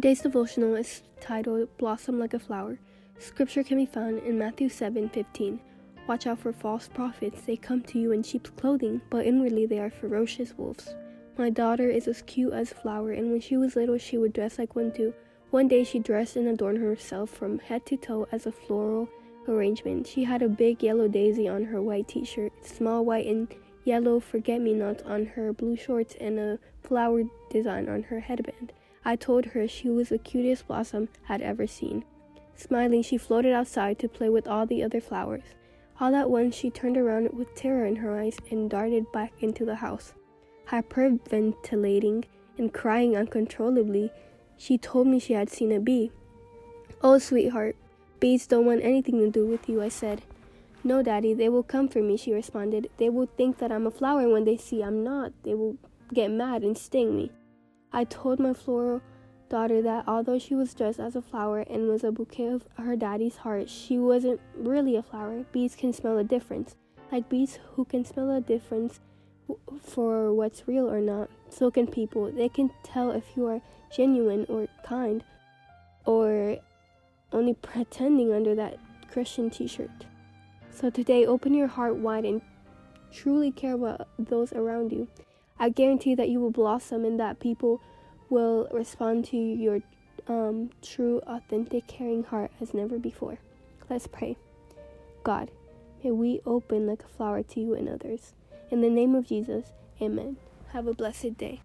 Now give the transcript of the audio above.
Today's devotional is titled Blossom Like a Flower. Scripture can be found in Matthew 7:15. Watch out for false prophets. They come to you in sheep's clothing, but inwardly they are ferocious wolves. My daughter is as cute as a flower, and when she was little, she would dress like one too. One day, she dressed and adorned herself from head to toe as a floral arrangement. She had a big yellow daisy on her white t shirt, small white and yellow forget me nots on her blue shorts, and a flower design on her headband. I told her she was the cutest blossom I'd ever seen. Smiling, she floated outside to play with all the other flowers. All at once, she turned around with terror in her eyes and darted back into the house. Hyperventilating and crying uncontrollably, she told me she had seen a bee. Oh, sweetheart, bees don't want anything to do with you, I said. No, Daddy, they will come for me, she responded. They will think that I'm a flower when they see I'm not. They will get mad and sting me. I told my floral daughter that although she was dressed as a flower and was a bouquet of her daddy's heart, she wasn't really a flower. Bees can smell a difference. Like bees who can smell a difference for what's real or not, so can people. They can tell if you are genuine or kind or only pretending under that Christian t shirt. So today, open your heart wide and truly care about those around you. I guarantee that you will blossom and that people will respond to your um, true, authentic, caring heart as never before. Let's pray. God, may we open like a flower to you and others. In the name of Jesus, amen. Have a blessed day.